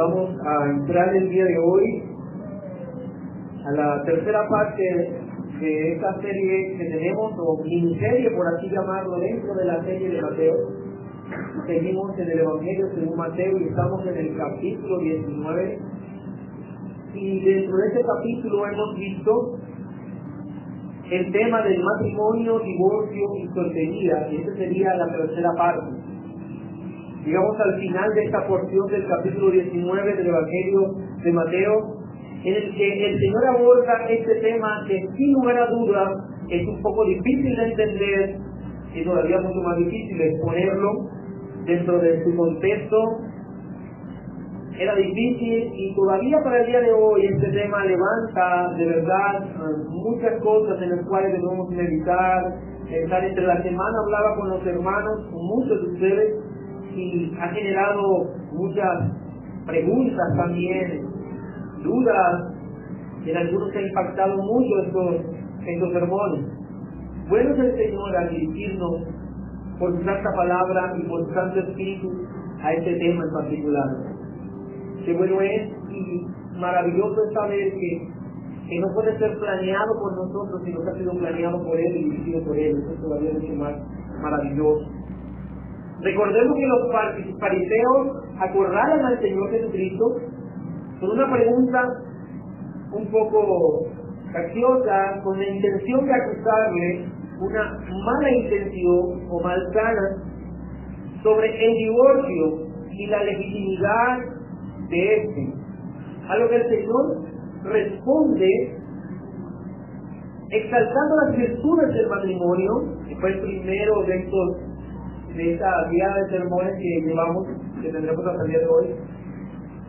vamos a entrar el día de hoy a la tercera parte de esta serie que tenemos, o miniserie por así llamarlo, dentro de la serie de Mateo. Seguimos en el Evangelio según Mateo y estamos en el capítulo 19. Y dentro de este capítulo hemos visto el tema del matrimonio, divorcio y soltería, y esta sería la tercera parte. Llegamos al final de esta porción del capítulo 19 del Evangelio de Mateo, en el que el Señor aborda este tema que sin lugar a dudas es un poco difícil de entender y todavía mucho más difícil exponerlo dentro de su contexto. Era difícil y todavía para el día de hoy este tema levanta de verdad muchas cosas en las cuales debemos meditar. Estar entre la semana hablaba con los hermanos, con muchos de ustedes, y ha generado muchas preguntas también, dudas, en algunos ha impactado mucho estos, estos sermones. Bueno es el Señor al dirigirnos por su santa palabra y por su santo espíritu a este tema en particular. Qué bueno es y maravilloso es saber que, que no puede ser planeado por nosotros, sino que ha sido planeado por Él y dirigido por Él. Eso es todavía mucho más maravilloso. Recordemos que los fariseos acorralan al Señor Jesucristo con una pregunta un poco capciosa, con la intención de acusarle una mala intención o malsana sobre el divorcio y la legitimidad de este. A lo que el Señor responde exaltando las virtudes del matrimonio, que fue el primero de estos de esta guía de sermones que llevamos, que tendremos hasta el día de hoy.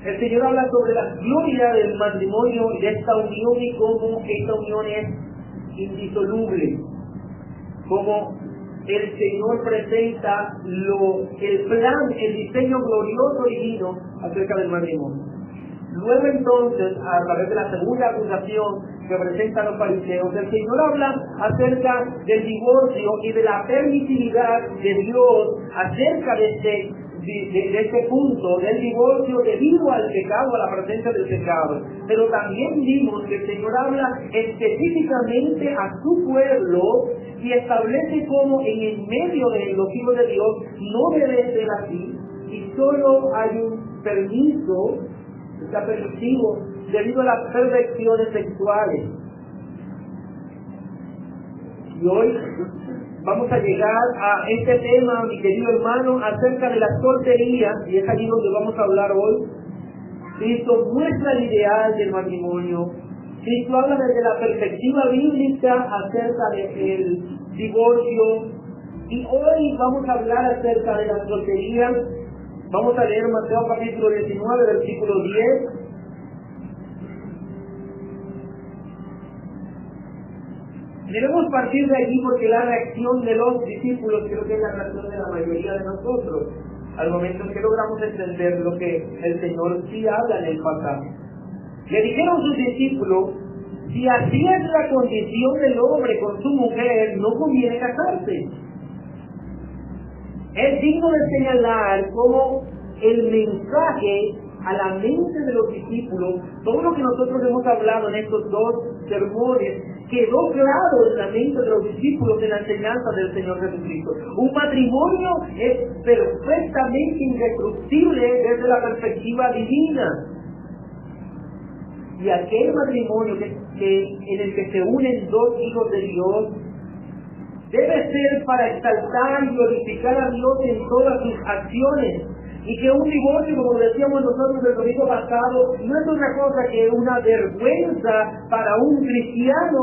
El Señor habla sobre la gloria del matrimonio y de esta unión y cómo esta unión es indisoluble. Cómo el Señor presenta lo, el plan, el diseño glorioso divino acerca del matrimonio. Luego entonces, a través de la segunda acusación que presentan los fariseos, el Señor habla acerca del divorcio y de la permisividad de Dios acerca de este, de, de, este punto del divorcio debido al pecado, a la presencia del pecado. Pero también vimos que el Señor habla específicamente a su pueblo y establece cómo en el medio de los hijos de Dios no debe ser así y solo hay un permiso está permitido debido a las perversiones sexuales. Y hoy vamos a llegar a este tema, mi querido hermano, acerca de la soltería, y es allí donde vamos a hablar hoy. Cristo muestra el ideal del matrimonio. Cristo habla desde la perspectiva bíblica acerca del divorcio. Y hoy vamos a hablar acerca de la soltería Vamos a leer Mateo capítulo 19, versículo 10. Debemos partir de aquí porque la reacción de los discípulos creo que es la reacción de la mayoría de nosotros al momento en que logramos entender lo que el Señor sí habla en el pasaje. Le dijeron sus discípulos, si así es la condición del hombre con su mujer, no conviene casarse. Es digno de señalar cómo el mensaje a la mente de los discípulos, todo lo que nosotros hemos hablado en estos dos sermones, quedó claro en la mente de los discípulos en la enseñanza del Señor Jesucristo. Un matrimonio es perfectamente irreproducible desde la perspectiva divina. Y aquel matrimonio que, que, en el que se unen dos hijos de Dios debe ser para exaltar y glorificar a Dios en todas sus acciones. Y que un divorcio, como decíamos nosotros el domingo pasado, no es otra cosa que una vergüenza para un cristiano,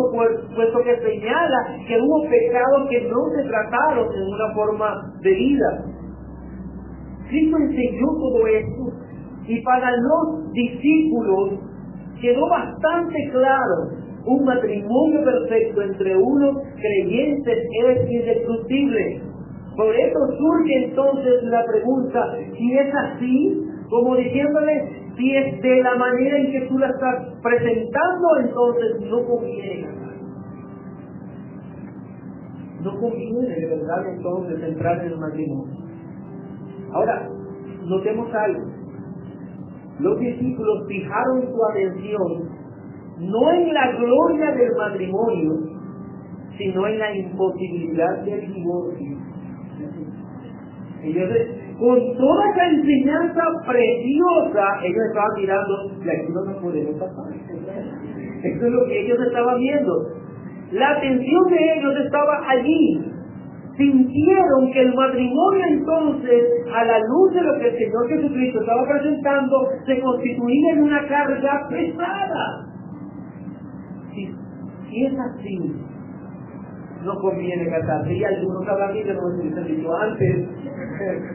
puesto que señala que hubo pecados que no se trataron en una forma de vida. Cristo enseñó todo esto y para los discípulos quedó bastante claro un matrimonio perfecto entre unos creyentes es indestructible. Por eso surge entonces la pregunta, si es así, como diciéndole, si es de la manera en que tú la estás presentando, entonces no conviene No conviene de verdad entonces entrar en el matrimonio. Ahora, notemos algo. los discípulos fijaron su atención no en la gloria del matrimonio, sino en la imposibilidad del divorcio. Ellos, con toda esa enseñanza preciosa, ellos estaban mirando, y aquí no nos podemos pasar. Eso es lo que ellos estaban viendo. La atención de ellos estaba allí. Sintieron que el matrimonio entonces, a la luz de lo que el Señor Jesucristo estaba presentando, se constituía en una carga pesada. Si, es así, no conviene casarse. Y algunos que no lo hubiesen dicho antes.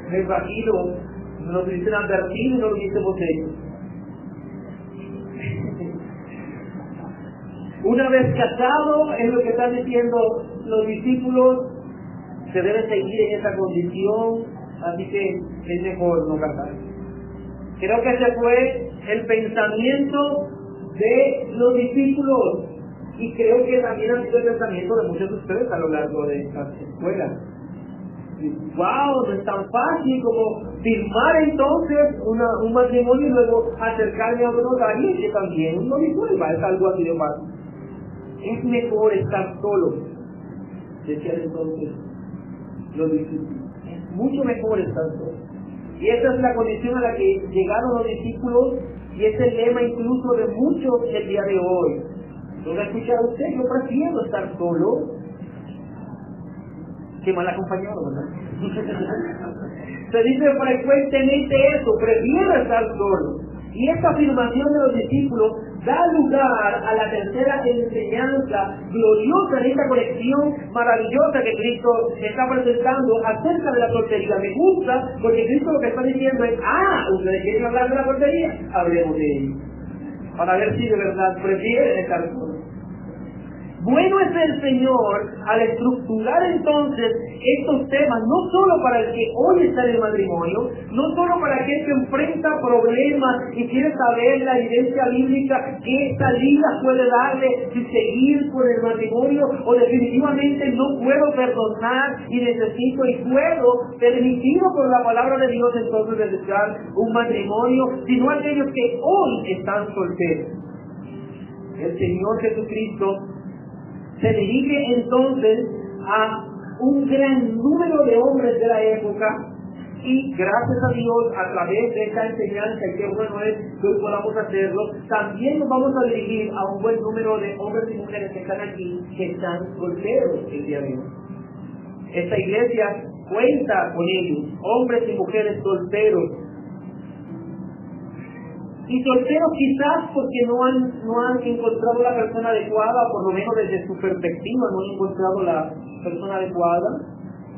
Me imagino, no lo hubiesen advertido y no lo hubiésemos hecho. Una vez casado, es lo que están diciendo los discípulos, se debe seguir en esa condición, así que es mejor no casarse. Creo que ese fue el pensamiento de los discípulos y creo que también ha sido el pensamiento de muchos de ustedes a lo largo de esta escuela. ¡Wow! No es tan fácil como firmar entonces una, un matrimonio y luego acercarme a otro notario que también no disuelva. Es algo así de fácil. Es mejor estar solo, decían entonces los discípulos. Es mucho mejor estar solo. Y esa es la condición a la que llegaron los discípulos y es el lema incluso de muchos el día de hoy. ¿Lo ha escuchado usted? Yo prefiero estar solo que mal acompañado, ¿verdad? Se dice frecuentemente eso, prefiero estar solo. Y esta afirmación de los discípulos da lugar a la tercera enseñanza gloriosa en esta conexión maravillosa que Cristo está presentando acerca de la soltería. Me gusta porque Cristo lo que está diciendo es, ah, ustedes quieren hablar de la soltería, hablemos de ello. Para ver si de verdad prefieren estar solos. Bueno es el Señor al estructurar entonces estos temas, no solo para el que hoy está en el matrimonio, no solo para aquel que enfrenta problemas y quiere saber la evidencia bíblica, qué salida puede darle si seguir con el matrimonio o definitivamente no puedo perdonar y necesito y puedo, permitido por la palabra de Dios entonces desear un matrimonio, sino aquellos que hoy están solteros. El Señor Jesucristo se dirige entonces a un gran número de hombres de la época y gracias a Dios a través de esta enseñanza que bueno es que hoy podamos hacerlo, también nos vamos a dirigir a un buen número de hombres y mujeres que están aquí, que están solteros el día de hoy. Esta iglesia cuenta con ellos, hombres y mujeres solteros, y solteros quizás porque no han, no han encontrado la persona adecuada, por lo menos desde su perspectiva no han encontrado la persona adecuada,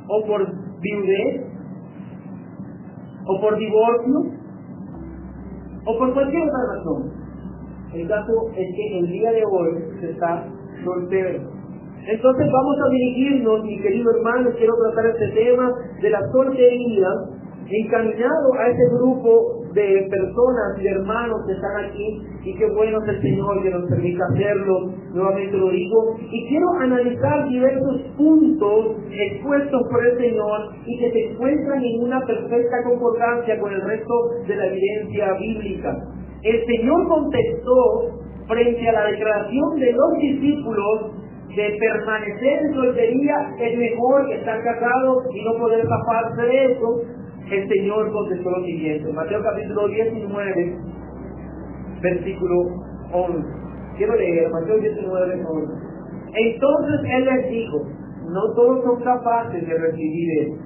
o por viudez, o por divorcio, o por cualquier otra razón. El caso es que el día de hoy se está soltero. Entonces vamos a dirigirnos, mi querido hermano, quiero tratar este tema de la soltería encaminado a ese grupo de personas, de hermanos que están aquí y qué bueno es el Señor que nos permita hacerlo, nuevamente lo digo, y quiero analizar diversos puntos expuestos por el Señor y que se encuentran en una perfecta concordancia con el resto de la evidencia bíblica. El Señor contestó frente a la declaración de los discípulos de permanecer en soltería es mejor que estar casado y no poder zafarse de eso, el Señor contestó lo siguiente. Mateo capítulo 19, versículo 11. Quiero leer Mateo 19, 11. Entonces Él les dijo, no todos son capaces de recibir esto,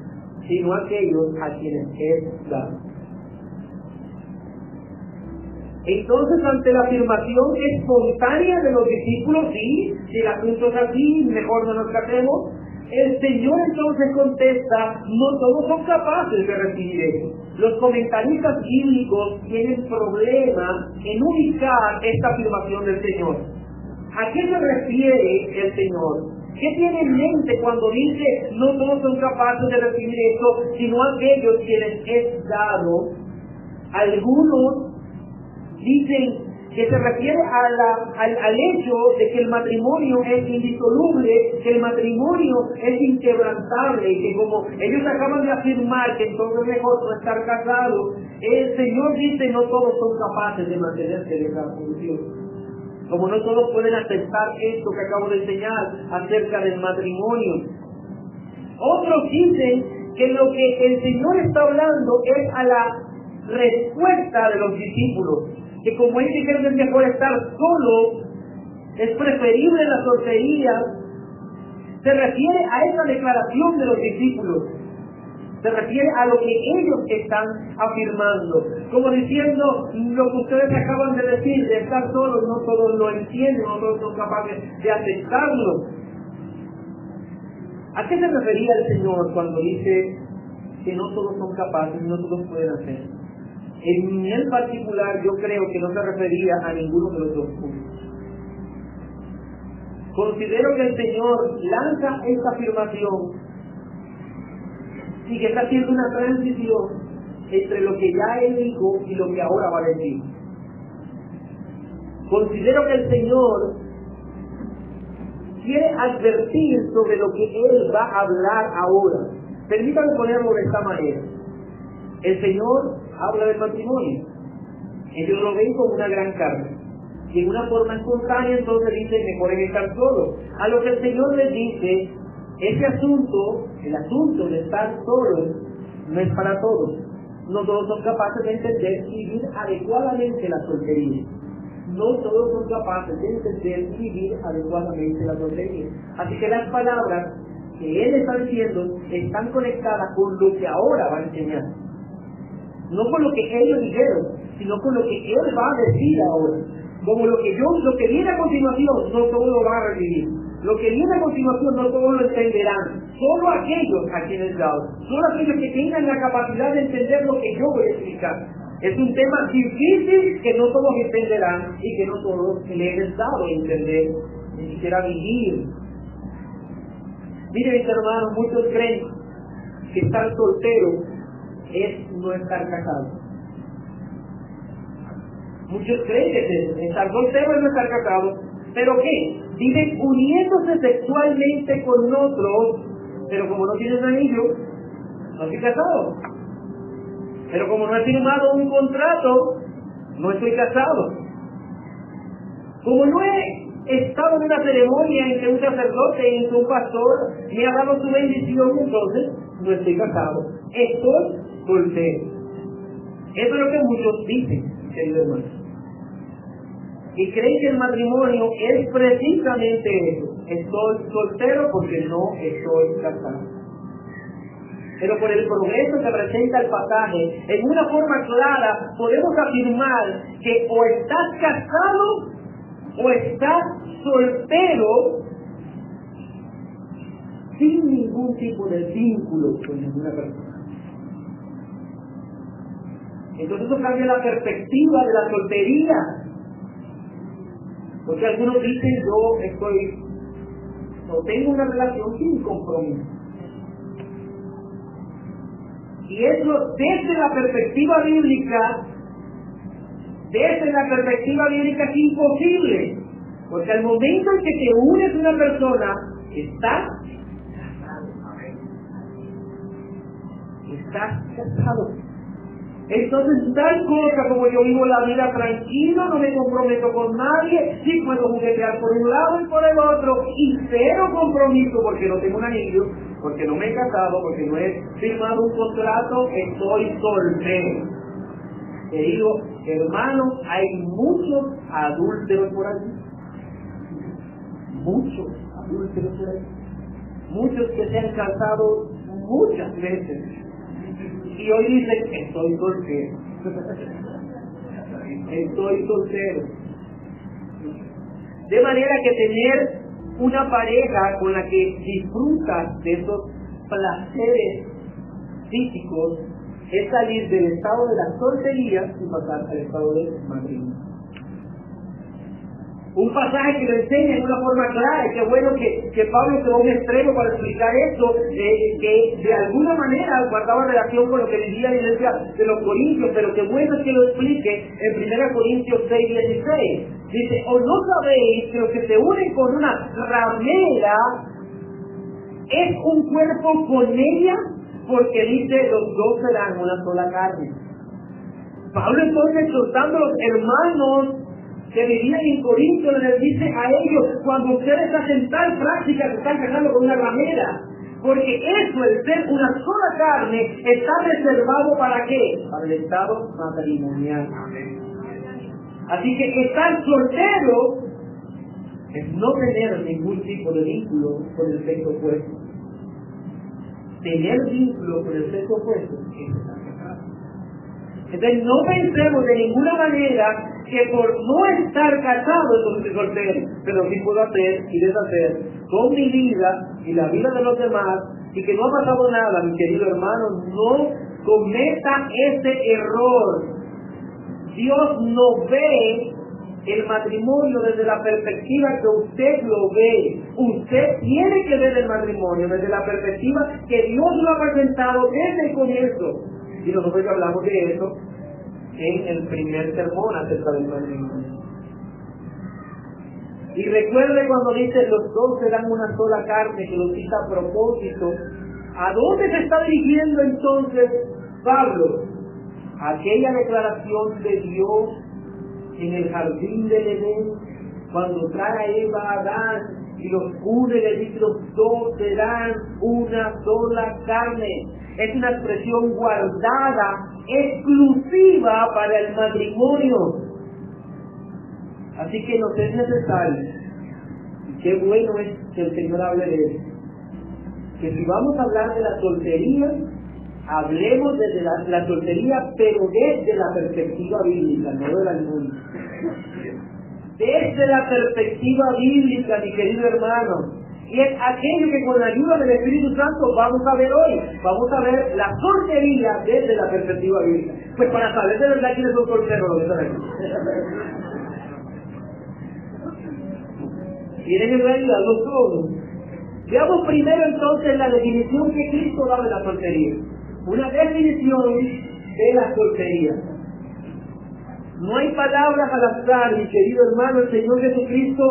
sino aquellos a quienes es dado. Entonces, ante la afirmación espontánea de los discípulos, sí, si el asunto es así, mejor no nos casemos, el Señor entonces contesta, no todos son capaces de recibir eso. Los comentaristas bíblicos tienen problema en ubicar esta afirmación del Señor. ¿A qué se refiere el Señor? ¿Qué tiene en mente cuando dice no todos son capaces de recibir esto, sino aquellos quienes es dado? Algunos dicen que se refiere al, al hecho de que el matrimonio es indisoluble, que el matrimonio es inquebrantable y que como ellos acaban de afirmar que entonces es mejor no estar casados, el Señor dice no todos son capaces de mantenerse en esa función. Como no todos pueden aceptar esto que acabo de enseñar acerca del matrimonio. Otros dicen que lo que el Señor está hablando es a la respuesta de los discípulos que como ellos dijeron es mejor estar solo, es preferible la soltería, se refiere a esa declaración de los discípulos, se refiere a lo que ellos están afirmando, como diciendo lo que ustedes acaban de decir, de estar solos, no todos lo entienden, no todos son capaces de aceptarlo. ¿A qué se refería el Señor cuando dice que no todos son capaces, no todos pueden hacer? En el particular yo creo que no se refería a ninguno de los dos puntos. Considero que el Señor lanza esta afirmación y que está haciendo una transición entre lo que ya Él dijo y lo que ahora va a decir. Considero que el Señor quiere advertir sobre lo que Él va a hablar ahora. Permítame ponerlo de esta manera. El Señor habla del matrimonio. Ellos lo ven como una gran carga. Y en una forma espontánea entonces dicen, mejor es estar solo. A lo que el Señor les dice, ese asunto, el asunto de estar solo, no es para todos. No todos son capaces de entender y vivir adecuadamente la soltería. No todos son capaces de entender y vivir adecuadamente la soltería. Así que las palabras que Él está diciendo están conectadas con lo que ahora va a enseñar no con lo que ellos dijeron, sino con lo que Él va a decir ahora. Como lo que yo, lo que viene a continuación, no todos lo van a recibir. Lo que viene a continuación no todos lo entenderán. Solo aquellos a quienes dado. Solo aquellos que tengan la capacidad de entender lo que yo voy a explicar. Es un tema difícil que no todos entenderán y que no todos le he dado a entender, ni siquiera vivir. Miren, hermanos, muchos creen que estar soltero es no estar casado. Muchos creen que estar soltero es no estar casado, pero ¿qué? Viven uniéndose sexualmente con otros, pero como no tienen anillo, no estoy casado. Pero como no he firmado un contrato, no estoy casado. Como no he estado en una ceremonia entre un sacerdote y un pastor, me ha dado su bendición, entonces no estoy casado. Estoy soltero. Eso es lo que muchos dicen, querido hermano. Y creen que el matrimonio es precisamente eso. Estoy soltero porque no estoy casado. Pero por el progreso que presenta el pasaje, en una forma clara podemos afirmar que o estás casado o estás soltero sin ningún tipo de vínculo con ninguna persona. Entonces eso cambia la perspectiva de la soltería. Porque algunos dicen yo estoy, no tengo una relación sin compromiso. Y eso desde la perspectiva bíblica, desde la perspectiva bíblica es imposible. Porque al momento en que te unes a una persona, estás casado. Estás casado. Entonces, tal cosa como yo vivo la vida tranquilo, no me comprometo con nadie, sí puedo juguetear por un lado y por el otro, y cero compromiso porque no tengo un anillo, porque no me he casado, porque no he firmado un contrato, estoy soltero. Te digo, hermano, hay muchos adúlteros por ahí. Muchos adúlteros por ahí. Muchos que se han casado muchas veces y hoy dicen, estoy soltero. estoy soltero. De manera que tener una pareja con la que disfrutas de esos placeres físicos es salir del estado de la soltería y pasar al estado del matrimonio. Un pasaje que lo enseña en una forma clara, y qué bueno que, que Pablo quedó un extremo para explicar esto, eh, que de alguna manera guardaba relación con lo que vivía la iglesia de los Corintios, pero qué bueno que lo explique en 1 Corintios 6, 16. Dice, o no sabéis que los que se unen con una ramera es un cuerpo con ella, porque dice, los dos serán una sola carne. Pablo entonces exhortando a los hermanos que vivían en Corinto les dice a ellos, cuando ustedes hacen tal práctica que están casando con una ramera, porque eso, el ser una sola carne, está reservado para qué? Para el estado matrimonial. Así que estar soltero es no tener ningún tipo de vínculo con el sexo opuesto. Tener vínculo con el sexo opuesto es estar casado. Entonces no pensemos de ninguna manera que por no estar casado entonces soltero, pero sí puedo hacer y deshacer con mi vida y la vida de los demás y que no ha pasado nada, mi querido hermano, no cometa ese error. Dios no ve el matrimonio desde la perspectiva que usted lo ve. Usted tiene que ver el matrimonio desde la perspectiva que Dios lo ha presentado desde el comienzo. Y nosotros ya hablamos de eso en el primer sermón acerca del matrimonio. Y recuerde cuando dice los dos serán una sola carne, que lo cita a propósito. ¿A dónde se está dirigiendo entonces Pablo? Aquella declaración de Dios en el jardín del Edén, cuando trae a Eva a Adán y los une, le dice los dos serán una sola carne. Es una expresión guardada exclusiva para el matrimonio. Así que no es necesario. Y qué bueno es que el Señor hable de eso. Que si vamos a hablar de la soltería, hablemos desde la, la soltería, pero desde la perspectiva bíblica, no de la mundo. Desde la perspectiva bíblica, mi querido hermano, y es aquello que con la ayuda del Espíritu Santo vamos a ver hoy. Vamos a ver la soltería desde la perspectiva bíblica. Pues para saber de verdad quiénes son solteros, lo que aquí. ¿Quieren en realidad los todos? Veamos primero entonces la definición que Cristo da de la soltería. Una definición de la soltería. No hay palabras al azar, mi querido hermano, el Señor Jesucristo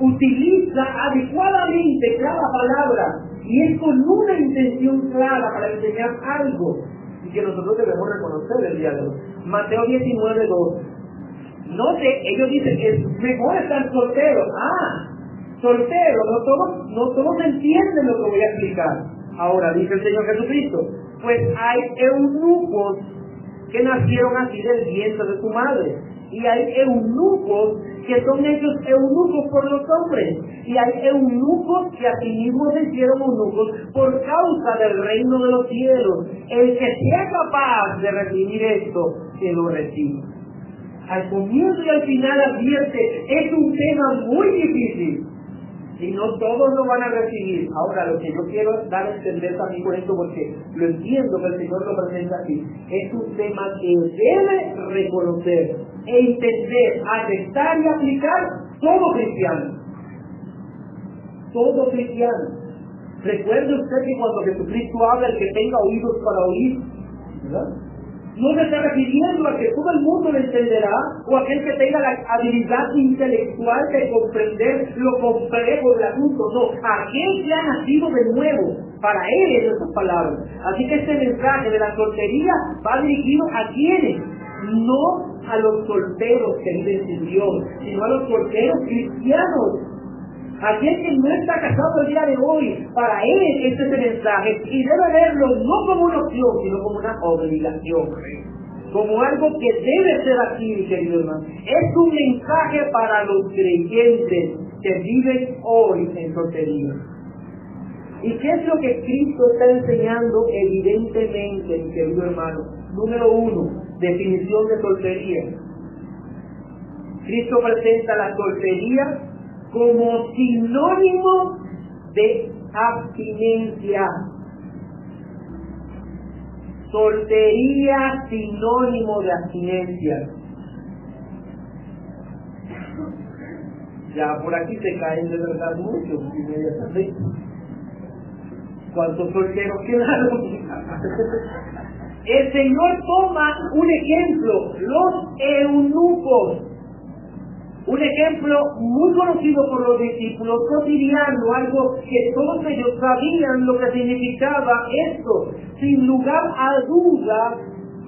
utiliza adecuadamente cada palabra y es con una intención clara para enseñar algo y que nosotros debemos reconocer el hoy. Mateo 19, 2. Note, ellos dicen que es mejor estar soltero. Ah, soltero, no todos, no todos entienden lo que voy a explicar. Ahora, dice el Señor Jesucristo, pues hay eunucos que nacieron así del vientre de su madre. Y hay eunucos que son hechos eunucos por los hombres. Y hay eunucos que a sí mismos se hicieron eunucos por causa del reino de los cielos. El que sea capaz de recibir esto, que lo reciba. Al comienzo y al final advierte, es un tema muy difícil y no todos lo van a recibir. Ahora, lo que yo quiero dar a entender también con esto, porque lo entiendo que el Señor lo presenta aquí, es un tema que debe reconocer e entender, aceptar y aplicar todo cristiano. Todo cristiano. Recuerde usted que cuando Jesucristo habla, el que tenga oídos para oír, ¿verdad? No se está refiriendo a que todo el mundo lo entenderá o aquel que tenga la habilidad intelectual de comprender lo complejo del asunto. No, aquel que ha nacido de nuevo, para él es esas palabras. Así que este mensaje de la soltería va dirigido a quienes, no a los solteros que viven sin Dios, sino a los solteros cristianos Aquel que no está casado el día de hoy, para él este es el mensaje y debe verlo no como una opción, sino como una obligación. Como algo que debe ser así, querido hermano. Es un mensaje para los creyentes que viven hoy en soltería. ¿Y qué es lo que Cristo está enseñando evidentemente, mi querido hermano? Número uno, definición de soltería. Cristo presenta la soltería como sinónimo de abstinencia. Soltería sinónimo de abstinencia. Ya por aquí se caen de verdad muchos inmediatamente. ¿Cuántos solteros quedaron? El Señor toma un ejemplo, los eunucos. Un ejemplo muy conocido por los discípulos, cotidiano, algo que todos ellos sabían lo que significaba esto. Sin lugar a duda,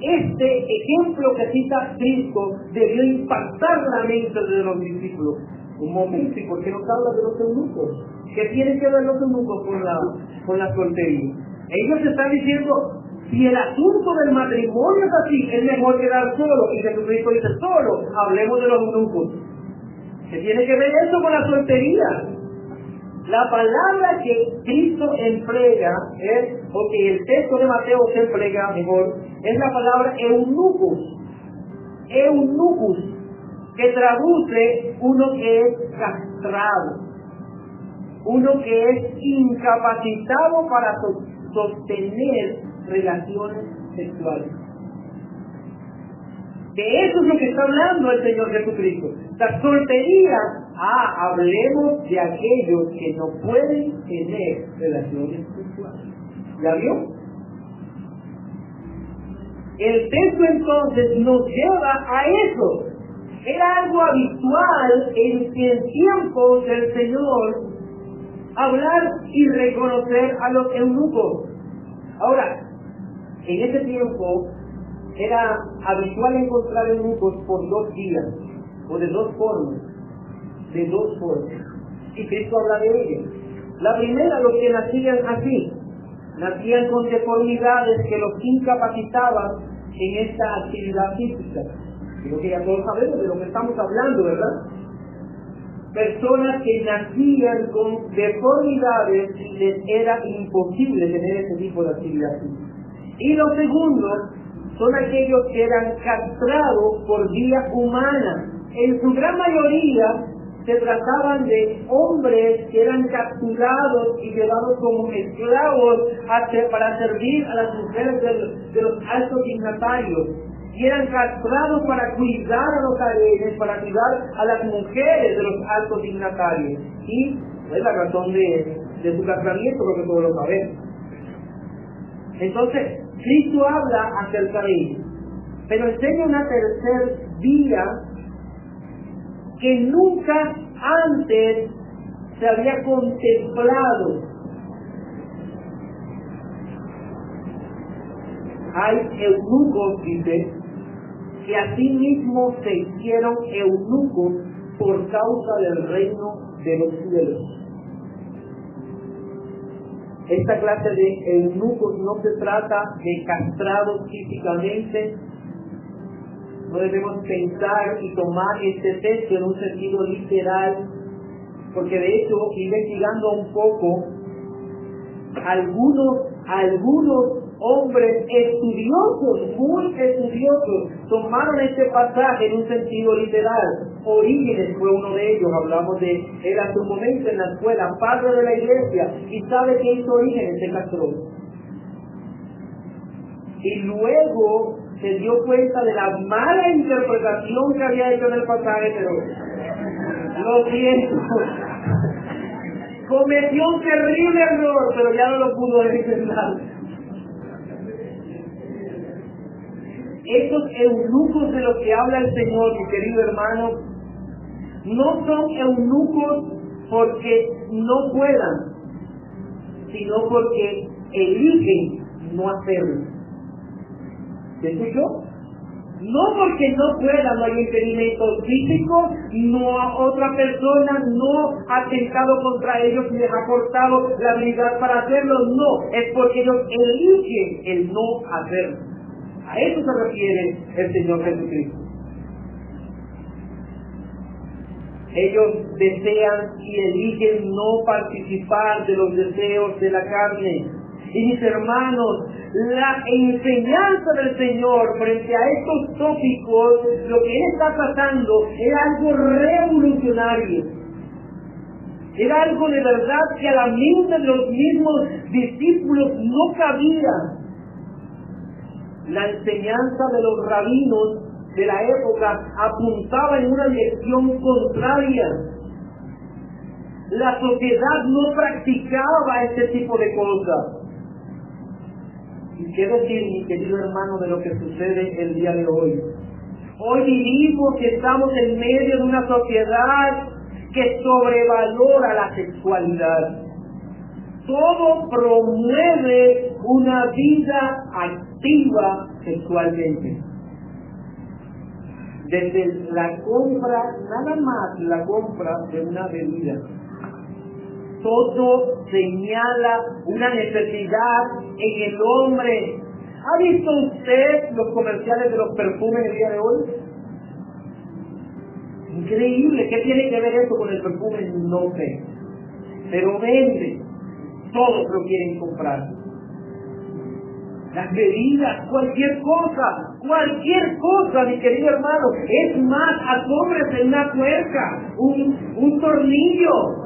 este ejemplo que cita Cristo debió impactar la mente de los discípulos. Un momento, ¿y por qué habla de los eunucos? ¿Qué tienen que ver los eunucos con la, con la soltería? Ellos están diciendo, si el asunto del matrimonio es así, es mejor quedar solo. Y Jesucristo dice, solo, hablemos de los eunucos. ¿Qué tiene que ver eso con la soltería? La palabra que Cristo emplea es, o que el texto de Mateo se emplea mejor, es la palabra eunucus. Eunucus, que traduce uno que es castrado, uno que es incapacitado para sostener relaciones sexuales. De eso es lo que está hablando el Señor Jesucristo. La soltería, ah, hablemos de aquellos que no pueden tener relaciones sexuales. ¿Ya vio? El texto entonces nos lleva a eso. Era algo habitual en el tiempo del Señor hablar y reconocer a los eunucos. Ahora, en ese tiempo era habitual encontrar eunucos por dos días, o de dos formas, de dos formas. Y Cristo habla de ellos. La primera, los que nacían así, nacían con deformidades que los incapacitaban en esta actividad física. Creo que ya todos sabemos de lo que estamos hablando, ¿verdad? Personas que nacían con deformidades y les era imposible tener ese tipo de actividad física. Y los segundos son aquellos que eran castrados por vía humana. En su gran mayoría se trataban de hombres que eran capturados y llevados como esclavos para servir a las mujeres de, los altos dignatarios. Y eran castrados para cuidar a los arenes, para cuidar a las mujeres de los altos dignatarios. Y es la razón de, de su castramiento, porque todos lo sabemos. Entonces, Cristo habla acerca de ello, pero enseña una tercera vía que nunca antes se había contemplado. Hay eunucos, dice, que asimismo se hicieron eunucos por causa del reino de los cielos. Esta clase de eunucos no se trata de castrados físicamente. No debemos pensar y tomar este texto en un sentido literal, porque de hecho, investigando un poco, algunos, algunos hombres estudiosos, muy estudiosos, tomaron este pasaje en un sentido literal. Orígenes fue uno de ellos, hablamos de él su momento en la escuela, padre de la iglesia, y sabe que hizo Orígenes, se castró. Y luego se dio cuenta de la mala interpretación que había hecho en el pasaje, pero lo siento. Cometió un terrible error, pero ya no lo pudo nada. Estos eunucos de los que habla el Señor, mi querido hermano, no son eunucos porque no puedan, sino porque eligen no hacerlo. ¿Se escuchó? No porque no puedan, no hay impedimentos físicos, no otra persona no ha atentado contra ellos y les ha cortado la habilidad para hacerlo, no, es porque ellos eligen el no hacerlo. A eso se refiere el Señor Jesucristo. Ellos desean y eligen no participar de los deseos de la carne. Y mis hermanos, la enseñanza del Señor frente a estos tópicos, lo que Él está tratando, era algo revolucionario. Era algo de verdad que a la mente de los mismos discípulos no cabía. La enseñanza de los rabinos de la época apuntaba en una dirección contraria. La sociedad no practicaba este tipo de cosas. Y qué decir, mi querido hermano, de lo que sucede el día de hoy. Hoy vivimos y estamos en medio de una sociedad que sobrevalora la sexualidad. Todo promueve una vida activa sexualmente. Desde la compra, nada más la compra de una bebida. Todo señala una necesidad en el hombre. ¿Ha visto usted los comerciales de los perfumes el día de hoy? Increíble, ¿qué tiene que ver eso con el perfume? No sé. Pero vende, todos lo quieren comprar. Las bebidas, cualquier cosa, cualquier cosa, mi querido hermano. Es más, asómbrese en una tuerca, un, un tornillo.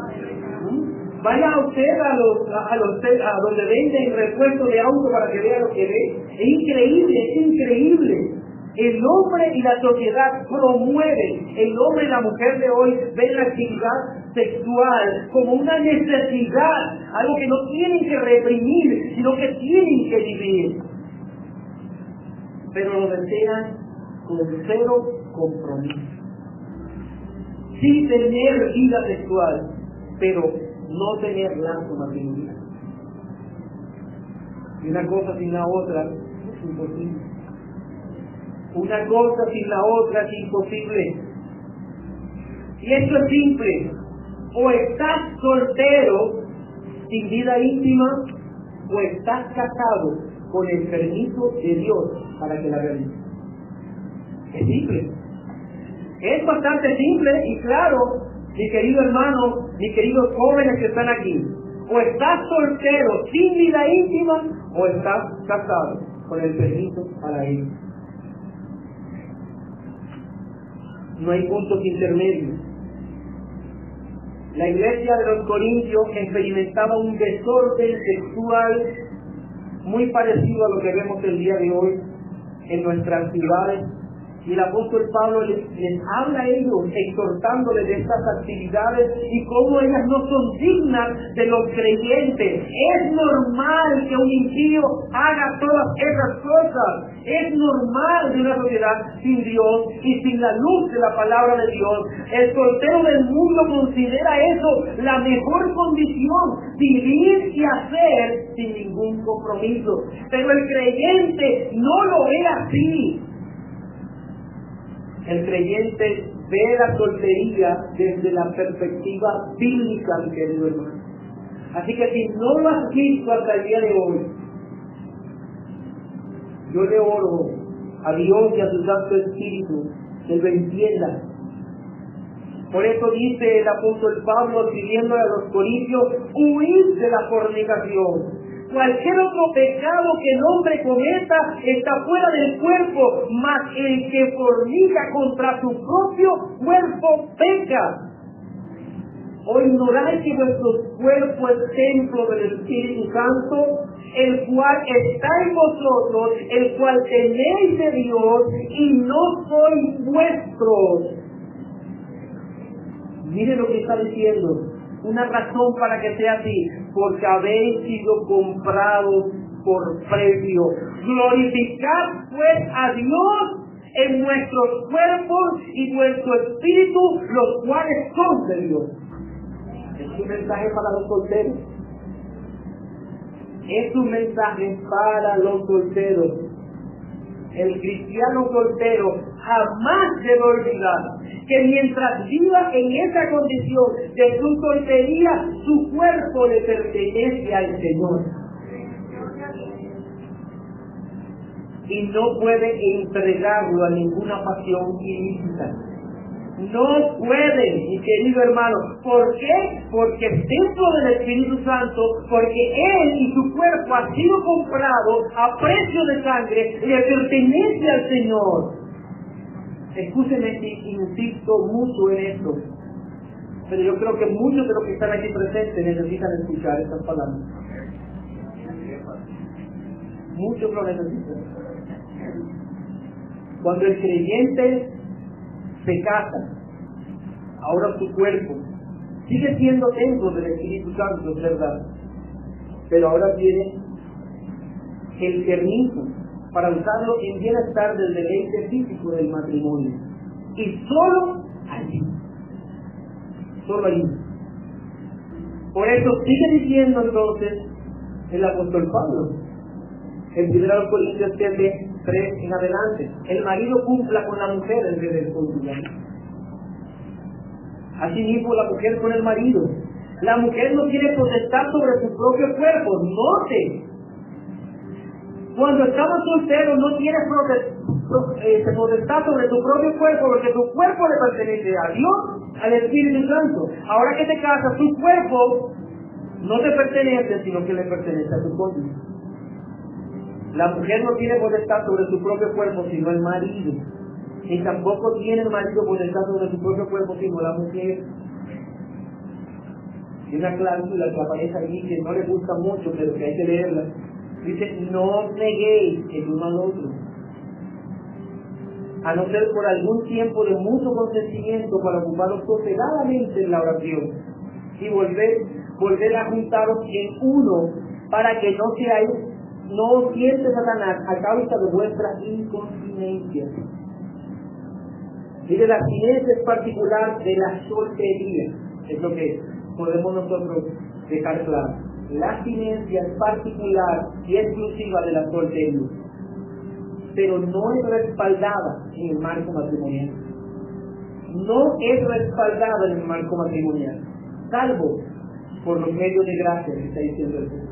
Vaya usted a, los, a, los, a donde venden repuesto de auto para que vea lo que ve. Es increíble, es increíble. El hombre y la sociedad promueven, el hombre y la mujer de hoy ven la actividad sexual como una necesidad, algo que no tienen que reprimir, sino que tienen que vivir. Pero lo desean con cero compromiso. Sí tener vida sexual, pero no tener lazo matrimonial. Y una cosa sin la otra es imposible. Una cosa sin la otra es imposible. Y esto es simple. O estás soltero sin vida íntima, o estás casado con el permiso de Dios para que la realices. Es simple. Es bastante simple y claro, mi querido hermano, mis queridos jóvenes que están aquí. O estás soltero sin vida íntima, o estás casado con el permiso para ir. no hay puntos intermedios. La iglesia de los Corintios experimentaba un desorden sexual muy parecido a lo que vemos el día de hoy en nuestras ciudades y el apóstol Pablo les, habla a ellos, exhortándoles de estas actividades y cómo ellas no son dignas de los creyentes. Es normal que un impío haga todas esas cosas. Es normal de una sociedad sin Dios y sin la luz de la palabra de Dios. El soltero del mundo considera eso la mejor condición, vivir y hacer sin ningún compromiso. Pero el creyente no lo ve así. El creyente ve la soltería desde la perspectiva bíblica, mi querido hermano. Así que si no lo has visto hasta el día de hoy, yo le oro a Dios y a su Santo Espíritu que lo entienda. Por eso dice el apóstol Pablo escribiendo a los corintios, huid de la fornicación. Cualquier otro pecado que el hombre cometa está fuera del cuerpo, mas el que fornica contra su propio cuerpo peca. ¿O ignoráis que vuestro cuerpo es templo del Espíritu Santo, el cual está en vosotros, el cual tenéis de Dios y no sois vuestros? Mire lo que está diciendo una razón para que sea así, porque habéis sido comprados por precio. Glorificad pues a Dios en nuestros cuerpos y nuestro espíritu, los cuales son de Dios. Es un mensaje para los solteros. Es un mensaje para los solteros. El cristiano soltero jamás debe olvidar que mientras viva en esa condición de su soltería, su cuerpo le pertenece al Señor. Y no puede entregarlo a ninguna pasión ilícita. No puede, mi querido hermano. ¿Por qué? Porque dentro del Espíritu Santo, porque Él y su cuerpo ha sido comprado a precio de sangre, le pertenece al Señor. Escúchenme si insisto mucho en esto, pero yo creo que muchos de los que están aquí presentes necesitan escuchar estas palabras. Muchos lo necesitan. Cuando el creyente se casa, ahora su cuerpo sigue siendo templo del Espíritu Santo, es verdad. Pero ahora tiene el permiso para usarlo en bienestar del deleite físico del matrimonio. Y solo allí. Solo allí. Por eso sigue diciendo entonces el apóstol Pablo, en 1 Corintios 7, 3 en adelante, el marido cumpla con la mujer en vez del cónyuge. Asimismo la mujer con el marido. La mujer no tiene potestad sobre su propio cuerpo, note. Cuando estamos solteros no tienes eh, potestad sobre tu propio cuerpo porque tu cuerpo le pertenece a Dios, al Espíritu Santo. Ahora que te casas, tu cuerpo no te pertenece, sino que le pertenece a tu cónyuge. La mujer no tiene potestad sobre su propio cuerpo, sino el marido. Y tampoco tiene el marido potestad sobre su propio cuerpo, sino la mujer. Y una cláusula que aparece ahí que no le gusta mucho, pero que hay que leerla. Dice, no neguéis el uno al otro. A no ser por algún tiempo de mucho consentimiento para ocuparos sosegadamente en la oración y volver, volver a juntaros en uno para que no seáis, no siente Satanás a causa de vuestra incontinencia. Mire, la abstinencia es particular de la soltería, es lo que podemos nosotros dejar claro. La abstinencia es particular y exclusiva de la soltería, pero no es respaldada en el marco matrimonial. No es respaldada en el marco matrimonial, salvo por los medios de gracia que está diciendo el Señor.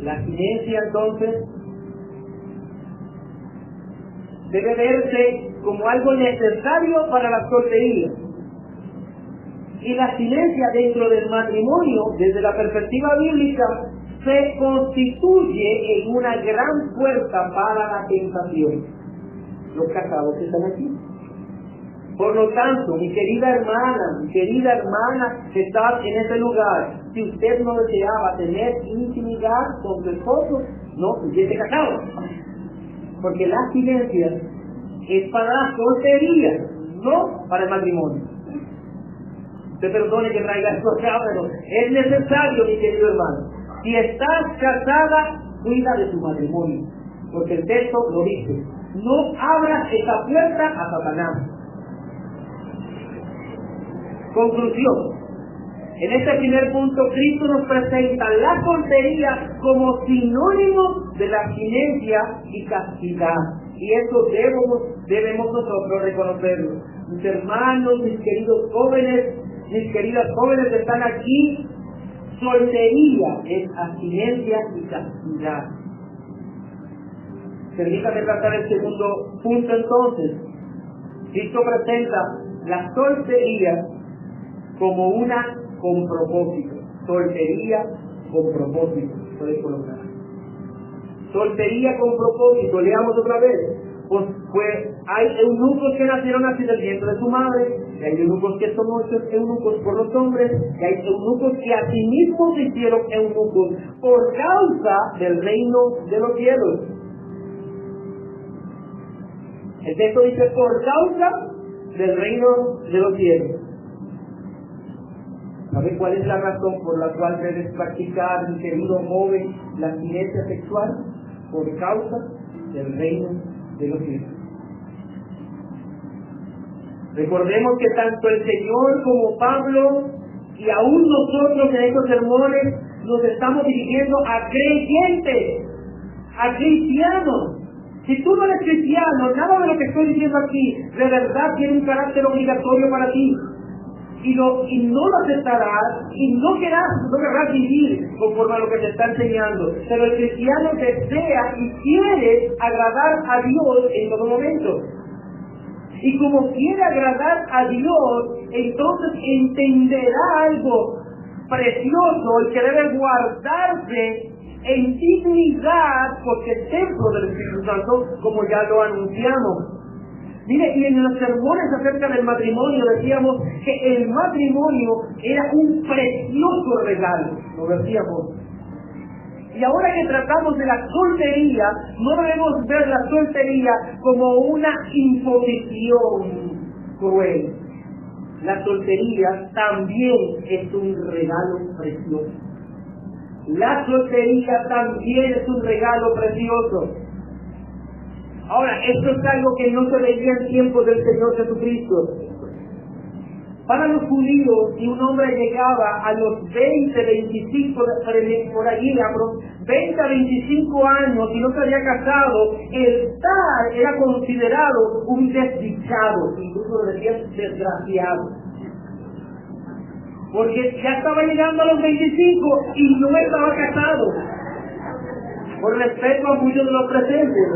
La abstinencia entonces debe verse como algo necesario para la soltería. Y la abstinencia dentro del matrimonio, desde la perspectiva bíblica, se constituye en una gran puerta para la tentación. Los casados están aquí. Por lo tanto, mi querida hermana, mi querida hermana que está en ese lugar, si usted no deseaba tener intimidad con su esposo, no hubiese casado. Porque la abstinencia es para la soltería, no para el matrimonio. Usted perdone que traiga esto acá, pero es necesario, mi querido hermano. Si estás casada, cuida de tu matrimonio. Porque el texto lo dice. No abras esa puerta a Satanás. Conclusión. En este primer punto, Cristo nos presenta la soltería como sinónimo de la abstinencia y castidad. Y eso debemos, debemos nosotros reconocerlo. Mis hermanos, mis queridos jóvenes, mis queridas jóvenes que están aquí, soltería es abstinencia y castidad. Permítame tratar el segundo punto entonces. Cristo presenta la soltería como una con propósito. Soltería con propósito. Puedes colocar. Soltería con propósito. Leamos otra vez. Pues, hay eunucos que nacieron así del vientre de su madre, y hay eunucos que son hechos eunucos por los hombres, y hay eunucos que a sí mismos se hicieron eunucos por causa del reino de los cielos. El texto dice por causa del reino de los cielos. ¿Sabe cuál es la razón por la cual debes practicar, mi querido joven, la abstinencia sexual? Por causa del reino de los. Recordemos que tanto el Señor como Pablo y aún nosotros en estos sermones nos estamos dirigiendo a creyentes, a cristianos. Si tú no eres cristiano, nada de lo que estoy diciendo aquí de verdad tiene un carácter obligatorio para ti y, lo, y no lo aceptarás y no querrás, no querrás vivir conforme a lo que te está enseñando. Pero el cristiano desea y quiere agradar a Dios en todo momento. Y como quiere agradar a Dios, entonces entenderá algo precioso y que debe guardarse en dignidad porque el templo del Espíritu Santo, como ya lo anunciamos. Mire, y en los sermones acerca del matrimonio decíamos que el matrimonio era un precioso regalo, lo decíamos. Y ahora que tratamos de la soltería, no debemos ver la soltería como una imposición cruel. la soltería también es un regalo precioso. La soltería también es un regalo precioso. Ahora, esto es algo que no se veía en tiempos del Señor Jesucristo. Para los judíos, si un hombre llegaba a los 20, 25, por allí, 20 a 25 años y no se había casado, el tal era considerado un desdichado, incluso decían desgraciado. Porque ya estaba llegando a los 25 y no estaba casado. Por respeto a muchos de los presentes.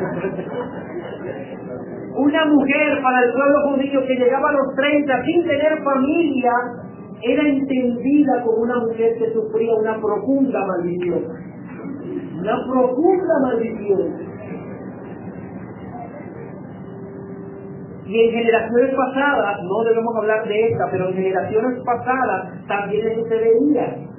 Una mujer para el pueblo judío que llegaba a los 30 sin tener familia era entendida como una mujer que sufría una profunda maldición. Una profunda maldición. Y en generaciones pasadas, no debemos hablar de esta, pero en generaciones pasadas también eso se veía.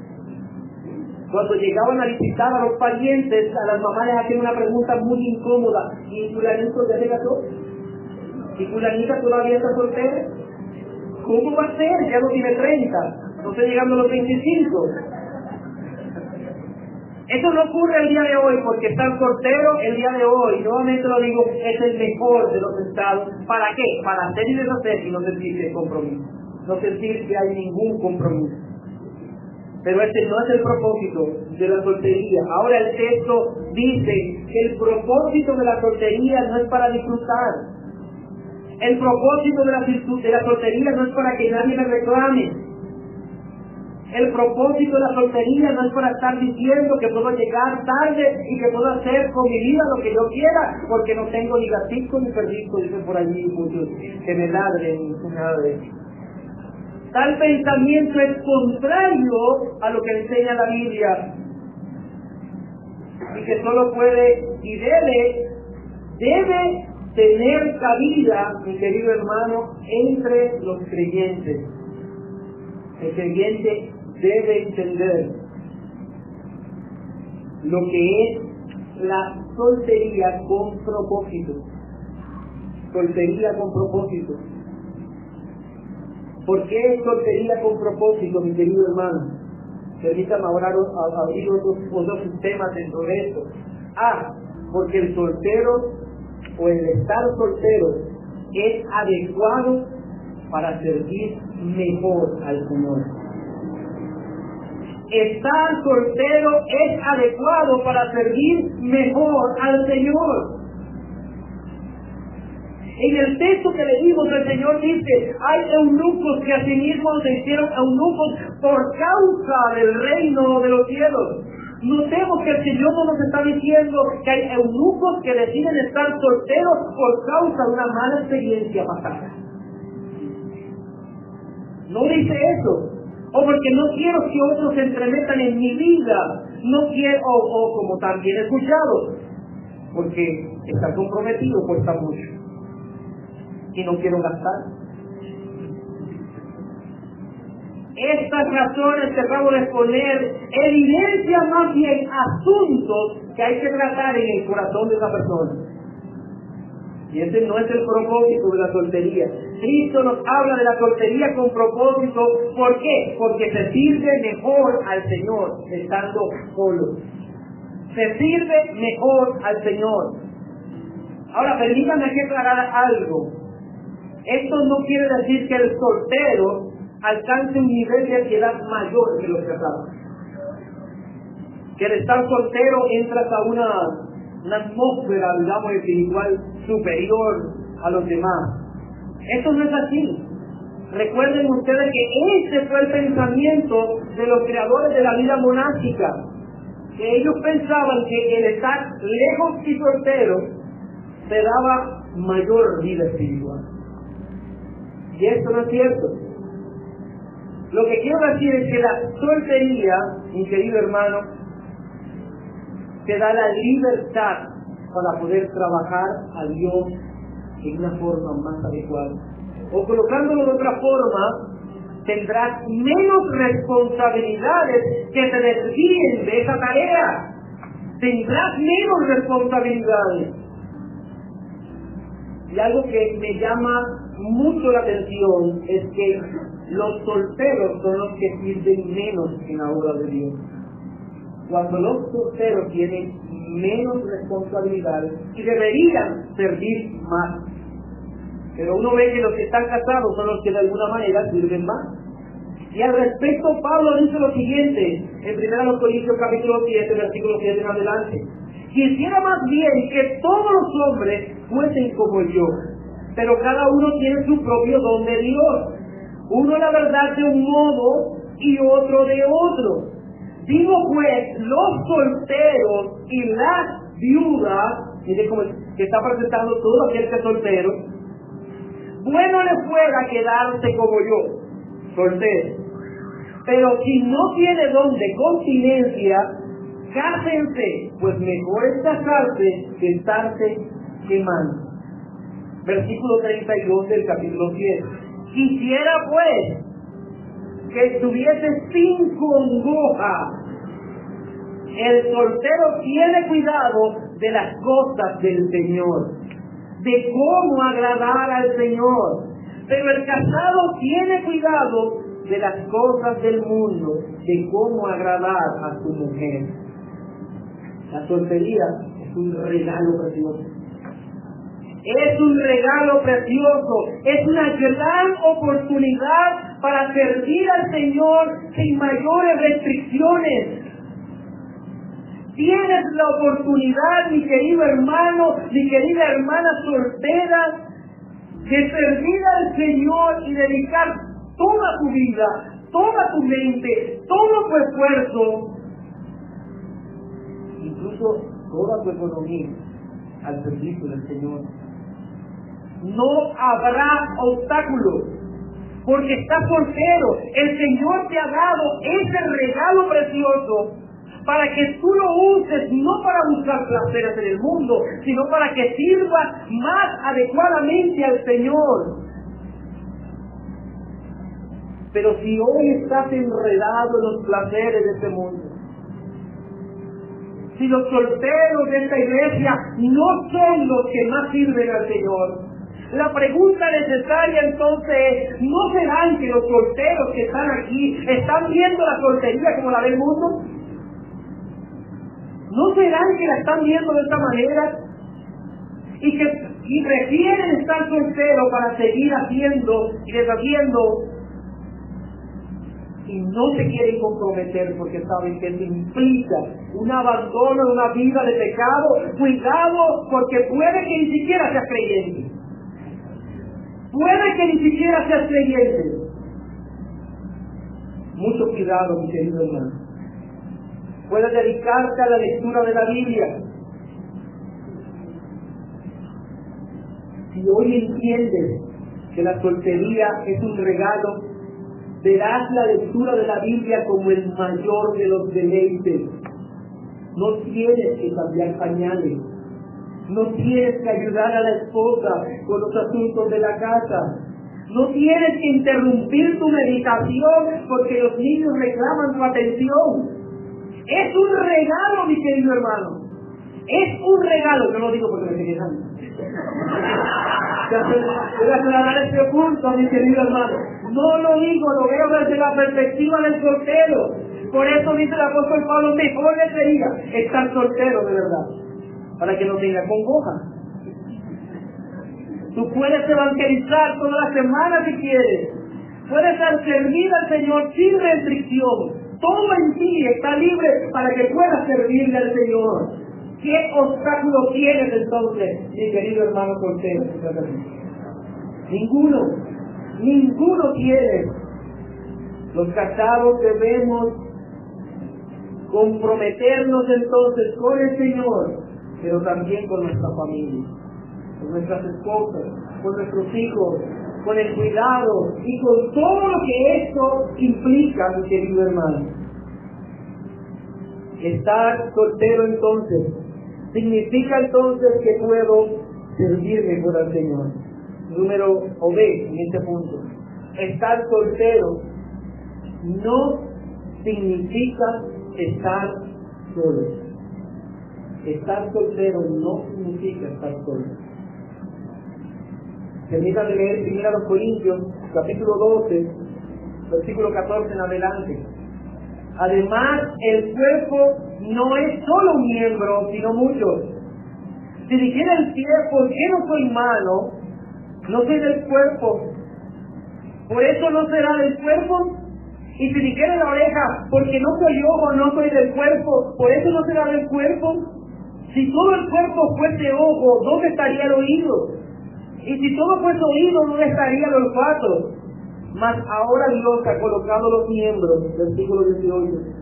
Cuando llegaban a visitar a los parientes, a las mamás les hacían una pregunta muy incómoda. ¿Y fulanito ya se casó? ¿Y fulanita todavía está soltera? ¿Cómo va a ser? Ya no tiene 30, no está llegando a los 25. Eso no ocurre el día de hoy porque están solteros el día de hoy. Nuevamente lo digo, es el mejor de los estados. ¿Para qué? Para hacer y deshacer y no sentir que compromiso. No sentir que hay ningún compromiso. Pero este no es el propósito de la soltería. Ahora el texto dice que el propósito de la soltería no es para disfrutar, el propósito de la, de la soltería no es para que nadie me reclame. El propósito de la soltería no es para estar diciendo que puedo llegar tarde y que puedo hacer con mi vida lo que yo quiera, porque no tengo ni gatito ni perrito, dicen por allí muchos que me ladren, nada de eso. Tal pensamiento es contrario a lo que enseña la Biblia y que solo puede y debe, debe tener cabida, mi querido hermano, entre los creyentes. El creyente debe entender lo que es la soltería con propósito. Soltería con propósito. ¿Por qué soltería con propósito, mi querido hermano? Permítame abrir otros, temas dentro de esto. Ah, porque el soltero o el estar soltero es adecuado para servir mejor al Señor. Estar soltero es adecuado para servir mejor al Señor. En el texto que leímos el Señor dice, hay eunucos que asimismo se hicieron eunucos por causa del reino de los cielos. Notemos que el Señor no nos está diciendo que hay eunucos que deciden estar solteros por causa de una mala experiencia pasada. No dice eso. O porque no quiero que otros se entremetan en mi vida. No quiero, o, como también he escuchado, porque estar comprometido cuesta mucho. Y no quiero gastar. Estas razones que acabo de exponer evidencian más bien asuntos que hay que tratar en el corazón de esa persona. Y ese no es el propósito de la soltería. Cristo nos habla de la soltería con propósito. ¿Por qué? Porque se sirve mejor al Señor estando solo. Se sirve mejor al Señor. Ahora, permítanme aquí aclarar algo. Esto no quiere decir que el soltero alcance un nivel de ansiedad mayor que los casados. Que el estar soltero entras a una, una atmósfera, digamos, espiritual superior a los demás. Esto no es así. Recuerden ustedes que ese fue el pensamiento de los creadores de la vida monástica, que ellos pensaban que el estar lejos y soltero te daba mayor vida espiritual. Y esto no es cierto. Lo que quiero decir es que la soltería, mi querido hermano, te da la libertad para poder trabajar a Dios en una forma más adecuada. O colocándolo de otra forma, tendrás menos responsabilidades que te desvíen de esa tarea. Tendrás menos responsabilidades. Y algo que me llama mucho la atención es que los solteros son los que sirven menos en la obra de Dios. Cuando los solteros tienen menos responsabilidad y deberían servir más. Pero uno ve que los que están casados son los que de alguna manera sirven más. Y al respecto, Pablo dice lo siguiente, en 1 Corintios capítulo 7, versículo 7 en adelante. Quisiera más bien que todos los hombres fuesen como yo, pero cada uno tiene su propio don de Dios. Uno la verdad de un modo y otro de otro. Digo pues, los solteros y las viudas, mire cómo que está presentando todo aquel que es soltero, bueno le fuera quedarse como yo, soltero. Pero si no tiene don de continencia, cásense, pues mejor es casarse que estarse quemando. Versículo 32 del capítulo 10. Quisiera pues que estuviese sin congoja. El soltero tiene cuidado de las cosas del Señor, de cómo agradar al Señor. Pero el casado tiene cuidado de las cosas del mundo, de cómo agradar a su mujer. La soltería es un regalo precioso. Es un regalo precioso, es una gran oportunidad para servir al Señor sin mayores restricciones. Tienes la oportunidad, mi querido hermano, mi querida hermana soltera, de servir al Señor y dedicar toda tu vida, toda tu mente, todo tu esfuerzo, incluso toda tu economía al servicio del Señor. No habrá obstáculos, porque estás soltero. El Señor te ha dado ese regalo precioso para que tú lo uses no para buscar placeres en el mundo, sino para que sirvas más adecuadamente al Señor. Pero si hoy estás enredado en los placeres de este mundo, si los solteros de esta iglesia no son los que más sirven al Señor, la pregunta necesaria entonces es, ¿no serán que los solteros que están aquí están viendo la soltería como la del mundo? ¿No serán que la están viendo de esta manera? Y que y prefieren estar solteros para seguir haciendo y deshaciendo y no se quieren comprometer porque saben que eso implica un abandono de una vida de pecado, cuidado porque puede que ni siquiera seas creyente. Puede que ni siquiera seas creyente. Mucho cuidado, mi querido hermano. Puedes dedicarte a la lectura de la Biblia. Si hoy entiendes que la soltería es un regalo verás la lectura de la Biblia como el mayor de los deleites. No tienes que cambiar pañales. No tienes que ayudar a la esposa con los asuntos de la casa. No tienes que interrumpir tu meditación porque los niños reclaman tu atención. Es un regalo, mi querido hermano. Es un regalo, no lo digo porque me estoy quejando. Voy a aclarar este punto, mi querido hermano. No lo digo, lo veo desde la perspectiva del soltero. Por eso dice el apóstol Pablo, mejor le sería estar soltero de verdad, para que no tenga congoja. Tú puedes evangelizar toda la semana si quieres. Puedes servir al Señor sin restricción. Todo en ti está libre para que puedas servirle al Señor. ¿Qué obstáculo tienes entonces, mi querido hermano soltero? Ninguno. Ninguno tiene. Los casados debemos comprometernos entonces con el Señor, pero también con nuestra familia, con nuestras esposas, con nuestros hijos, con el cuidado y con todo lo que esto implica, mi querido hermano. Estar soltero entonces significa entonces que puedo servir mejor al Señor. Número O B en este punto. Estar soltero no significa estar solo. Estar soltero no significa estar solo. Permítanme leer primero a los Corintios, capítulo 12, versículo 14 en adelante. Además, el cuerpo no es solo un miembro, sino muchos. Si dijera el pie, ¿por qué no soy malo? No soy del cuerpo. Por eso no será del cuerpo. Y si dijera la oreja, porque no soy ojo, no soy del cuerpo, por eso no será del cuerpo. Si todo el cuerpo fuese ojo, ¿dónde estaría el oído? Y si todo fuese oído, ¿dónde estaría el olfato? Mas ahora Dios ha colocado los miembros, versículo 18,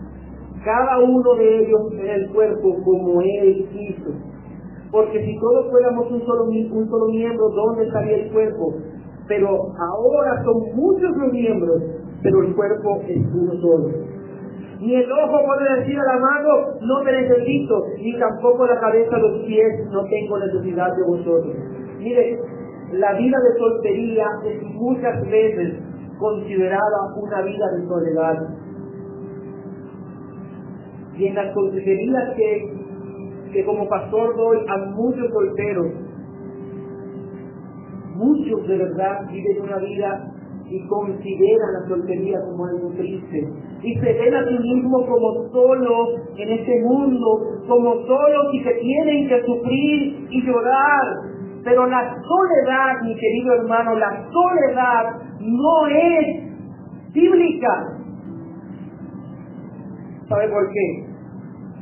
cada uno de ellos en el cuerpo como Él quiso. Porque si todos fuéramos un solo, un solo miembro, ¿dónde estaría el cuerpo? Pero ahora son muchos los miembros, pero el cuerpo es uno solo. Ni el ojo puede decir a la mano, no te necesito, ni tampoco la cabeza, los pies, no tengo necesidad de vosotros. Mire, la vida de soltería es muchas veces considerada una vida de soledad. Y en las consejerías que, que como pastor doy a muchos solteros, muchos de verdad viven una vida y consideran la soltería como algo triste. Y se ven a sí mismos como solos en este mundo, como solos y que tienen que sufrir y llorar. Pero la soledad, mi querido hermano, la soledad no es bíblica. ¿Sabe por qué?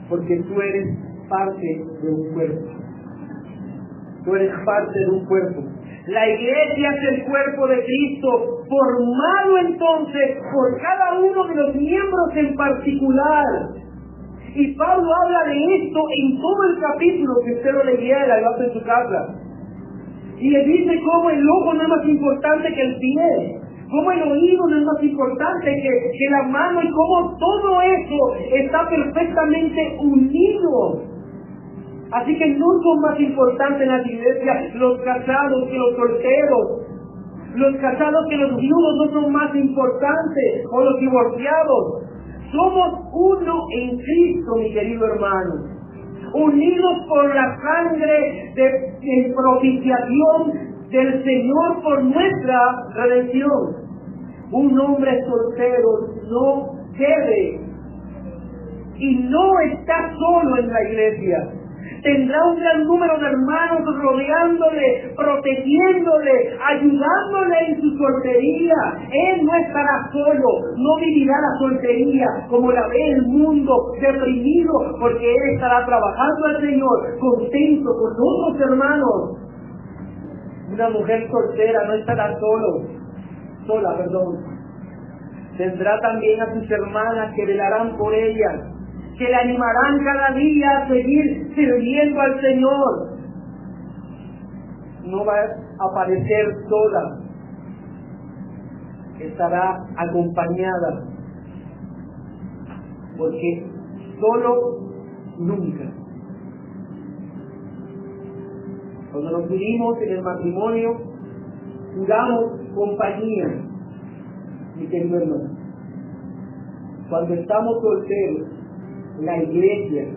Porque tú eres parte de un cuerpo. Tú eres parte de un cuerpo. La iglesia es el cuerpo de Cristo, formado entonces por cada uno de los miembros en particular. Y Pablo habla de esto en todo el capítulo que usted lo leyera y lo hace en su casa. Y le dice cómo el ojo no es más importante que el pie, cómo el oído no es más importante que, que la mano y cómo todo eso está perfectamente unido. Así que no son más importantes en las iglesias los casados que los solteros. Los casados que los viudos no son más importantes o los divorciados. Somos uno en Cristo, mi querido hermano unidos por la sangre de, propiciación del Señor por nuestra redención. Un hombre soltero no debe y no está solo en la iglesia tendrá un gran número de hermanos rodeándole, protegiéndole, ayudándole en su soltería. Él no estará solo, no vivirá la soltería como la ve el mundo, deprimido, porque él estará trabajando al Señor, contento con otros hermanos. Una mujer soltera no estará solo, sola, perdón. Tendrá también a sus hermanas que velarán por ella, que le animarán cada día a seguir sirviendo al Señor. No va a aparecer sola, estará acompañada, porque solo nunca. Cuando nos unimos en el matrimonio, juramos compañía, mi querido hermano. Cuando estamos solteros, la iglesia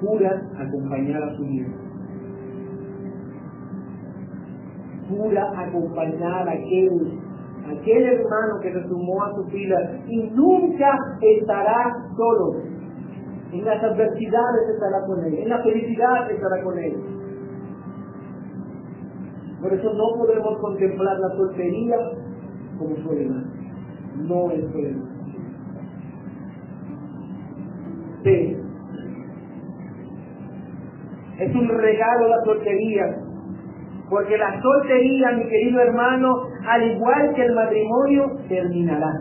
jura acompañar a su hijo. Jura acompañar a aquel, aquel hermano que se sumó a su fila y nunca estará solo. En las adversidades estará con él, en la felicidad estará con él. Por eso no podemos contemplar la soltería como soledad. No es soledad. Es un regalo la soltería. Porque la soltería, mi querido hermano, al igual que el matrimonio, terminará.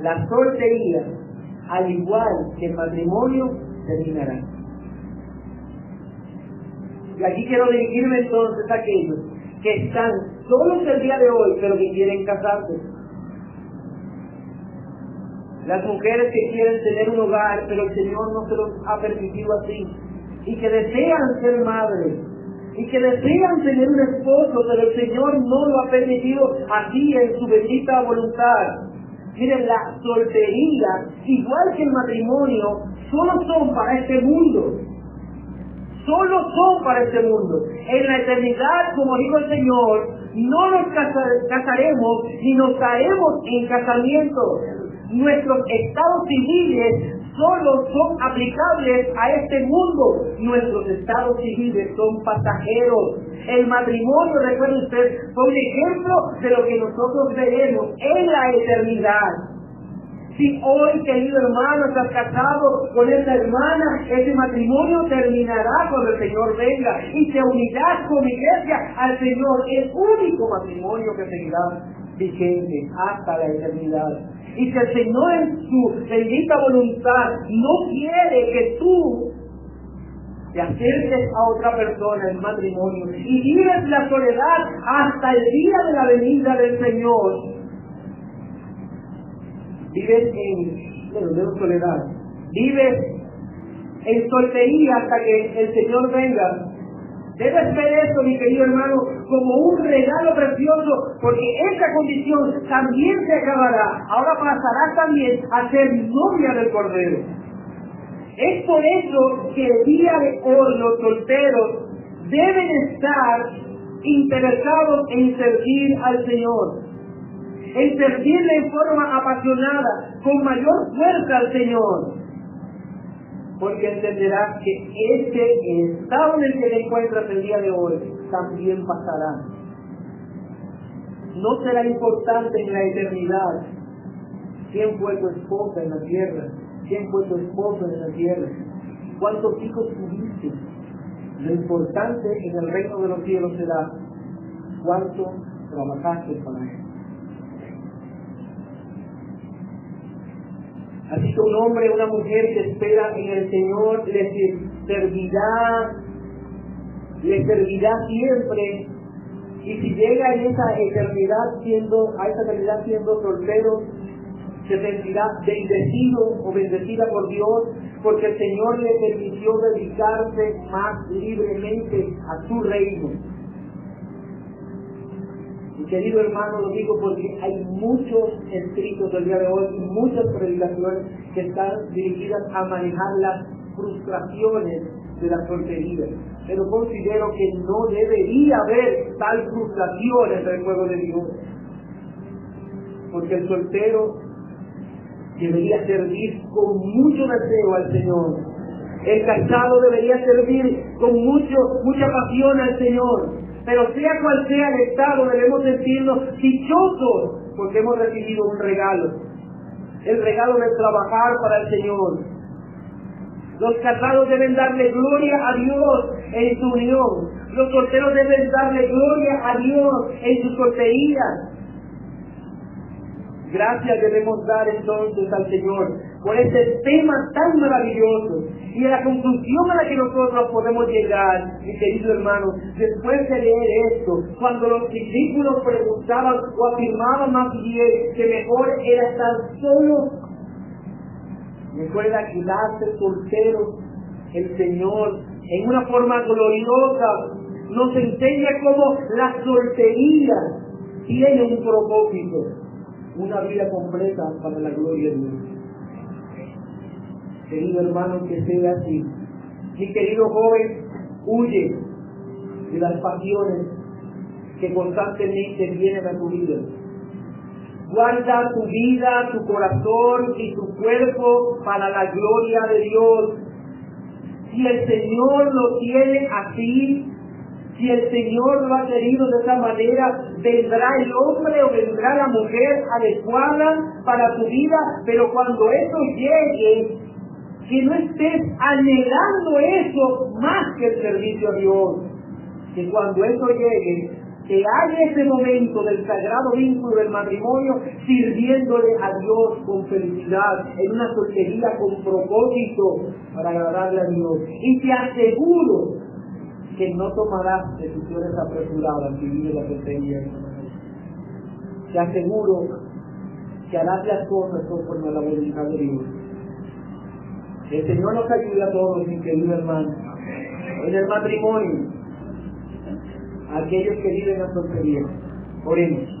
La soltería, al igual que el matrimonio, terminará. Y aquí quiero dirigirme entonces a aquellos que están solos el día de hoy, pero que quieren casarse las mujeres que quieren tener un hogar, pero el Señor no se los ha permitido así, y que desean ser madres, y que desean tener un esposo, pero el Señor no lo ha permitido así en su bendita voluntad. Miren, la soltería, igual que el matrimonio, solo son para este mundo. solo son para este mundo. En la eternidad, como dijo el Señor, no nos casaremos ni nos caemos en casamiento. Nuestros estados civiles solo son aplicables a este mundo. Nuestros estados civiles son pasajeros. El matrimonio, recuerde usted, fue un ejemplo de lo que nosotros veremos en la eternidad. Si hoy, querido hermano, estás casado con esta hermana, ese matrimonio terminará cuando el Señor venga y te unirás con iglesia al Señor, el único matrimonio que seguirá vigente hasta la eternidad. Y si el Señor en su bendita voluntad no quiere que tú te acerques a otra persona en matrimonio y vives la soledad hasta el día de la venida del Señor, vives en, bueno, soledad, vives en soltería hasta que el Señor venga. Debes ver esto, mi querido hermano, como un regalo precioso, porque esa condición también se acabará. Ahora pasará también a ser novia del Cordero. Es por eso que el día de hoy los solteros deben estar interesados en servir al Señor en servirle en forma apasionada, con mayor fuerza al Señor. Porque entenderás que este estado en el que te encuentras el día de hoy también pasará. No será importante en la eternidad quién fue tu esposa en la tierra, quién fue tu esposo en la tierra, cuántos hijos tuviste. Lo importante en el reino de los cielos será cuánto trabajaste para él. Así que un hombre, una mujer que espera en el Señor le servirá, le servirá siempre. Y si llega en esa eternidad siendo, a esa eternidad siendo soltero, se sentirá bendecido o bendecida por Dios, porque el Señor le permitió dedicarse más libremente a su reino querido hermano, lo digo porque hay muchos escritos del día de hoy muchas predicaciones que están dirigidas a manejar las frustraciones de la soltería. Pero considero que no debería haber tal frustración entre el pueblo de Dios. Porque el soltero debería servir con mucho deseo al Señor. El casado debería servir con mucho, mucha pasión al Señor. Pero sea cual sea el estado, debemos sentirnos dichosos porque hemos recibido un regalo. El regalo de trabajar para el Señor. Los casados deben darle gloria a Dios en su unión. Los solteros deben darle gloria a Dios en su soltería. Gracias debemos dar entonces al Señor por este tema tan y a la conclusión a la que nosotros podemos llegar, mi querido hermano, después de leer esto, cuando los discípulos preguntaban o afirmaban más bien que mejor era estar solo, recuerda quedarse soltero, el Señor, en una forma gloriosa, nos enseña cómo la soltería tiene un propósito, una vida completa para la gloria de Dios querido hermano, que sea así. Mi querido joven, huye de las pasiones que constantemente vienen a tu vida. Guarda tu vida, tu corazón y tu cuerpo para la gloria de Dios. Si el Señor lo tiene así, si el Señor lo ha querido de esa manera, vendrá el hombre o vendrá la mujer adecuada para tu vida, pero cuando eso llegue, que no estés anhelando eso más que el servicio a Dios. Que cuando eso llegue, que haya ese momento del sagrado vínculo del matrimonio sirviéndole a Dios con felicidad, en una soltería con propósito para agradarle a Dios. Y te aseguro que no tomarás decisiones apresuradas vives la soltería. Te aseguro que harás las cosas conforme a la voluntad de Dios. El Señor nos ayude a todos, mi querido hermano. En el matrimonio, aquellos que viven la soltería. Oremos.